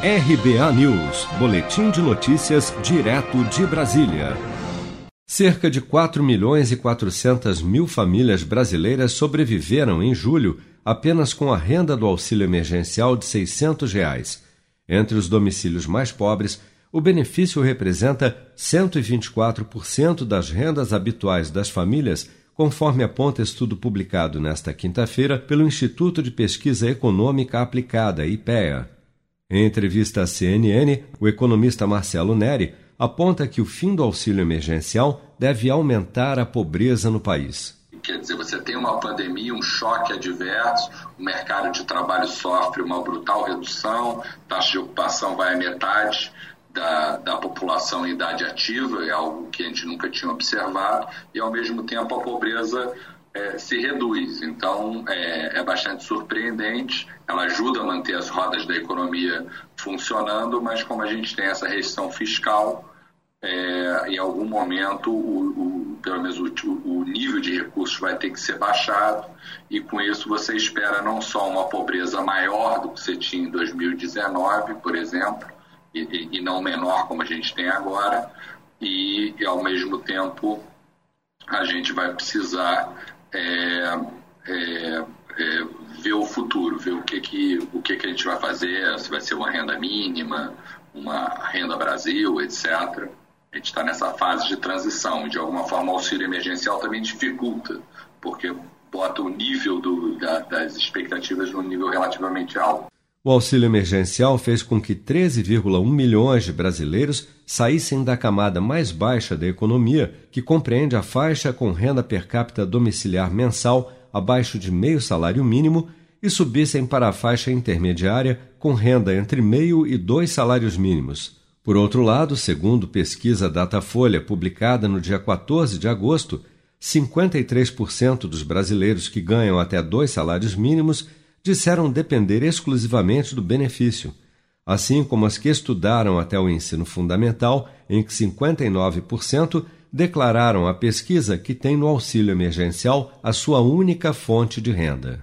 RBA News, Boletim de Notícias, direto de Brasília. Cerca de 4 milhões e 400 mil famílias brasileiras sobreviveram em julho apenas com a renda do auxílio emergencial de 600 reais. Entre os domicílios mais pobres, o benefício representa 124% das rendas habituais das famílias, conforme aponta estudo publicado nesta quinta-feira pelo Instituto de Pesquisa Econômica Aplicada, IPEA. Em entrevista à CNN, o economista Marcelo Neri aponta que o fim do auxílio emergencial deve aumentar a pobreza no país. Quer dizer, você tem uma pandemia, um choque adverso, o mercado de trabalho sofre uma brutal redução, taxa de ocupação vai à metade, da, da população em idade ativa, é algo que a gente nunca tinha observado, e ao mesmo tempo a pobreza é, se reduz. Então é, é, bastante surpreendente, ela ajuda a manter as rodas da economia funcionando, mas como a gente tem essa restrição fiscal, é, em algum momento o, o pelo menos o, o, nível de recursos vai ter que ser baixado e com isso você espera não só uma pobreza maior do que você tinha em 2019, por exemplo, e, e não menor como a gente tem agora, e, e, ao mesmo tempo a gente vai precisar é, é, é, ver o futuro, ver o que que, o que que a gente vai fazer, se vai ser uma renda mínima, uma renda Brasil, etc. A gente está nessa fase de transição. De alguma forma, o auxílio emergencial também dificulta, porque bota o nível do, da, das expectativas num nível relativamente alto. O auxílio emergencial fez com que 13,1 milhões de brasileiros saíssem da camada mais baixa da economia, que compreende a faixa com renda per capita domiciliar mensal abaixo de meio salário mínimo, e subissem para a faixa intermediária com renda entre meio e dois salários mínimos. Por outro lado, segundo pesquisa Datafolha publicada no dia 14 de agosto, 53% dos brasileiros que ganham até dois salários mínimos disseram depender exclusivamente do benefício, assim como as que estudaram até o ensino fundamental, em que 59% declararam à pesquisa que tem no auxílio emergencial a sua única fonte de renda.